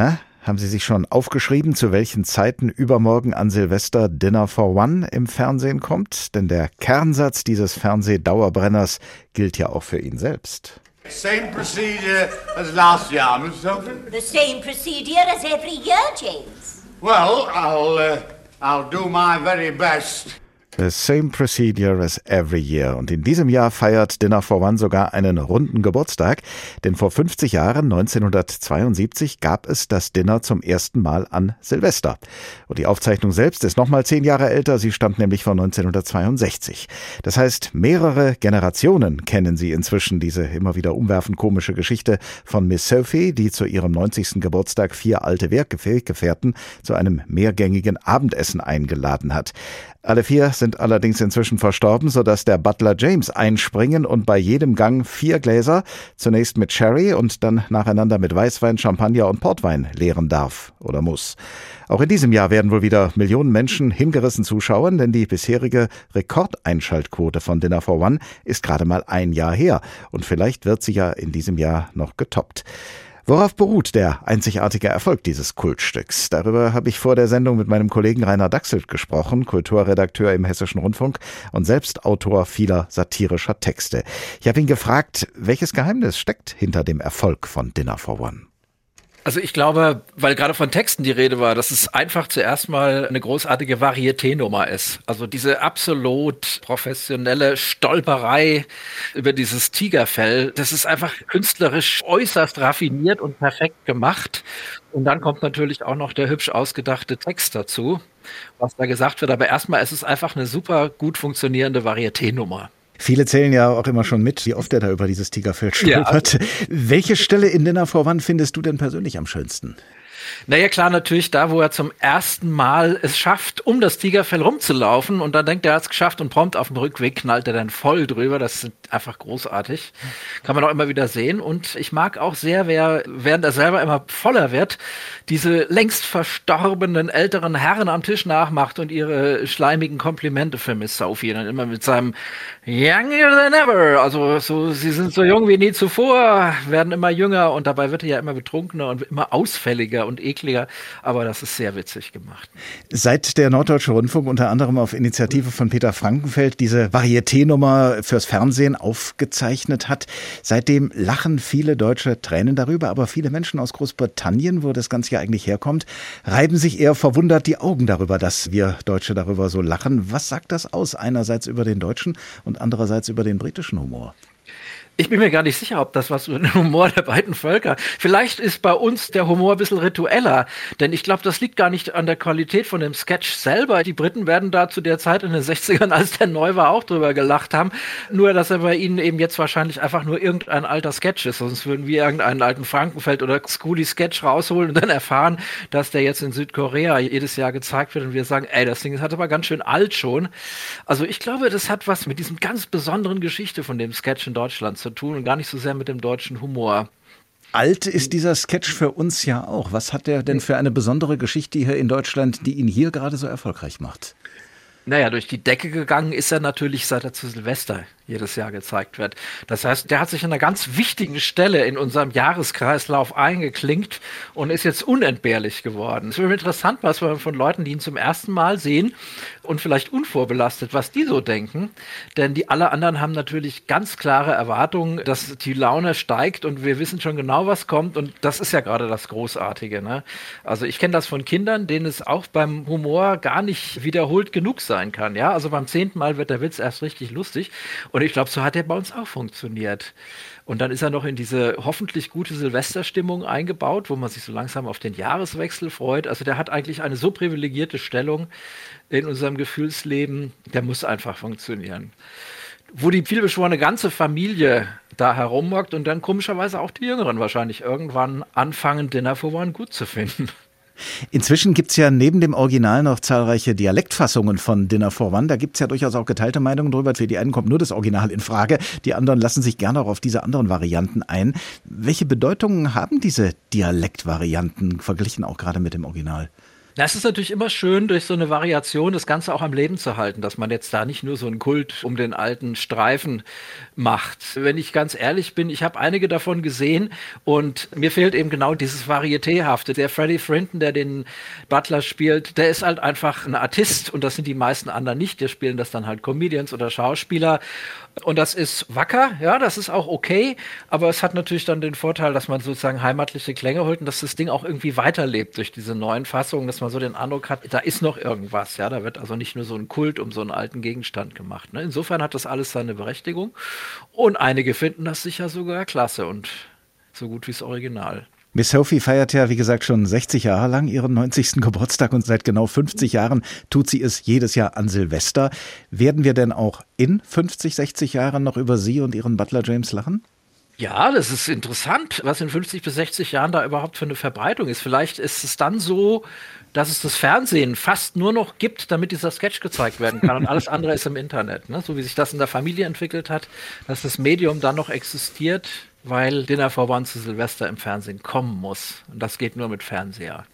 Na, haben Sie sich schon aufgeschrieben, zu welchen Zeiten übermorgen an Silvester Dinner for One im Fernsehen kommt? Denn der Kernsatz dieses Fernsehdauerbrenners gilt ja auch für ihn selbst. Same procedure as last year, Miss Sophie? The same procedure as every year, James. Well, I'll, uh, I'll do my very best. The same procedure as every year. Und in diesem Jahr feiert Dinner for One sogar einen runden Geburtstag. Denn vor 50 Jahren, 1972, gab es das Dinner zum ersten Mal an Silvester. Und die Aufzeichnung selbst ist nochmal zehn Jahre älter. Sie stammt nämlich von 1962. Das heißt, mehrere Generationen kennen sie inzwischen diese immer wieder umwerfend komische Geschichte von Miss Sophie, die zu ihrem 90. Geburtstag vier alte Werkgefährten zu einem mehrgängigen Abendessen eingeladen hat. Alle vier sind allerdings inzwischen verstorben, sodass der Butler James einspringen und bei jedem Gang vier Gläser, zunächst mit Sherry und dann nacheinander mit Weißwein, Champagner und Portwein leeren darf oder muss. Auch in diesem Jahr werden wohl wieder Millionen Menschen hingerissen zuschauen, denn die bisherige Rekordeinschaltquote von Dinner for One ist gerade mal ein Jahr her und vielleicht wird sie ja in diesem Jahr noch getoppt. Worauf beruht der einzigartige Erfolg dieses Kultstücks? Darüber habe ich vor der Sendung mit meinem Kollegen Rainer Dachselt gesprochen, Kulturredakteur im Hessischen Rundfunk und selbst Autor vieler satirischer Texte. Ich habe ihn gefragt, welches Geheimnis steckt hinter dem Erfolg von Dinner for One? Also ich glaube, weil gerade von Texten die Rede war, dass es einfach zuerst mal eine großartige Varieté-Nummer ist. Also diese absolut professionelle Stolperei über dieses Tigerfell, das ist einfach künstlerisch äußerst raffiniert und perfekt gemacht. Und dann kommt natürlich auch noch der hübsch ausgedachte Text dazu, was da gesagt wird. Aber erstmal ist es einfach eine super gut funktionierende Varieté-Nummer. Viele zählen ja auch immer schon mit, wie oft er da über dieses Tigerfeld stolpert. Ja. Welche Stelle in Dinner for One findest du denn persönlich am schönsten? Naja, klar, natürlich da, wo er zum ersten Mal es schafft, um das Tigerfell rumzulaufen und dann denkt er, er hat es geschafft und prompt auf dem Rückweg knallt er dann voll drüber. Das ist einfach großartig. Kann man auch immer wieder sehen. Und ich mag auch sehr, wer, während er selber immer voller wird, diese längst verstorbenen älteren Herren am Tisch nachmacht und ihre schleimigen Komplimente für Miss Sophie dann immer mit seinem Younger than ever. Also so, sie sind so jung wie nie zuvor, werden immer jünger und dabei wird er ja immer betrunkener und immer ausfälliger und ekliger, aber das ist sehr witzig gemacht. Seit der Norddeutsche Rundfunk unter anderem auf Initiative von Peter Frankenfeld diese Varieté-Nummer fürs Fernsehen aufgezeichnet hat, seitdem lachen viele Deutsche Tränen darüber, aber viele Menschen aus Großbritannien, wo das Ganze ja eigentlich herkommt, reiben sich eher verwundert die Augen darüber, dass wir Deutsche darüber so lachen. Was sagt das aus? Einerseits über den deutschen und andererseits über den britischen Humor. Ich bin mir gar nicht sicher, ob das was mit dem Humor der beiden Völker. Vielleicht ist bei uns der Humor ein bisschen ritueller, denn ich glaube, das liegt gar nicht an der Qualität von dem Sketch selber. Die Briten werden da zu der Zeit in den 60ern, als der neu war, auch drüber gelacht haben. Nur, dass er bei ihnen eben jetzt wahrscheinlich einfach nur irgendein alter Sketch ist. Sonst würden wir irgendeinen alten Frankenfeld oder Schooly Sketch rausholen und dann erfahren, dass der jetzt in Südkorea jedes Jahr gezeigt wird und wir sagen, ey, das Ding hat aber ganz schön alt schon. Also ich glaube, das hat was mit diesem ganz besonderen Geschichte von dem Sketch in Deutschland zu tun und gar nicht so sehr mit dem deutschen Humor. Alt ist dieser Sketch für uns ja auch. Was hat der denn für eine besondere Geschichte hier in Deutschland, die ihn hier gerade so erfolgreich macht? Naja, durch die Decke gegangen ist er natürlich, seit er zu Silvester jedes Jahr gezeigt wird. Das heißt, der hat sich an einer ganz wichtigen Stelle in unserem Jahreskreislauf eingeklinkt und ist jetzt unentbehrlich geworden. Es wird interessant, was wir von Leuten, die ihn zum ersten Mal sehen und vielleicht unvorbelastet, was die so denken. Denn die alle anderen haben natürlich ganz klare Erwartungen, dass die Laune steigt und wir wissen schon genau, was kommt. Und das ist ja gerade das Großartige. Ne? Also ich kenne das von Kindern, denen es auch beim Humor gar nicht wiederholt genug sein kann. Ja, also beim zehnten Mal wird der Witz erst richtig lustig. Und und ich glaube, so hat er bei uns auch funktioniert. Und dann ist er noch in diese hoffentlich gute Silvesterstimmung eingebaut, wo man sich so langsam auf den Jahreswechsel freut. Also der hat eigentlich eine so privilegierte Stellung in unserem Gefühlsleben, der muss einfach funktionieren. Wo die vielbeschworene ganze Familie da herummockt und dann komischerweise auch die Jüngeren wahrscheinlich irgendwann anfangen, Dinner for One gut zu finden. Inzwischen gibt es ja neben dem Original noch zahlreiche Dialektfassungen von Dinner for One. Da gibt es ja durchaus auch geteilte Meinungen drüber. Für die einen kommt nur das Original in Frage, die anderen lassen sich gerne auch auf diese anderen Varianten ein. Welche Bedeutungen haben diese Dialektvarianten verglichen auch gerade mit dem Original? Das ist natürlich immer schön, durch so eine Variation das Ganze auch am Leben zu halten, dass man jetzt da nicht nur so einen Kult um den alten Streifen macht. Wenn ich ganz ehrlich bin, ich habe einige davon gesehen und mir fehlt eben genau dieses Varietéhafte. Der Freddie Frinton, der den Butler spielt, der ist halt einfach ein Artist und das sind die meisten anderen nicht. Die spielen das dann halt Comedians oder Schauspieler und das ist wacker, ja, das ist auch okay, aber es hat natürlich dann den Vorteil, dass man sozusagen heimatliche Klänge holt und dass das Ding auch irgendwie weiterlebt durch diese neuen Fassungen, dass man so den Eindruck hat, da ist noch irgendwas, ja, da wird also nicht nur so ein Kult um so einen alten Gegenstand gemacht. Ne? Insofern hat das alles seine Berechtigung und einige finden das sicher sogar klasse und so gut wie das Original. Miss Sophie feiert ja, wie gesagt, schon 60 Jahre lang ihren 90. Geburtstag und seit genau 50 Jahren tut sie es jedes Jahr an Silvester. Werden wir denn auch in 50, 60 Jahren noch über sie und ihren Butler James lachen? Ja, das ist interessant, was in 50 bis 60 Jahren da überhaupt für eine Verbreitung ist. Vielleicht ist es dann so, dass es das Fernsehen fast nur noch gibt, damit dieser Sketch gezeigt werden kann und alles andere ist im Internet. Ne? So wie sich das in der Familie entwickelt hat, dass das Medium dann noch existiert, weil Dinner for One zu Silvester im Fernsehen kommen muss. Und das geht nur mit Fernseher.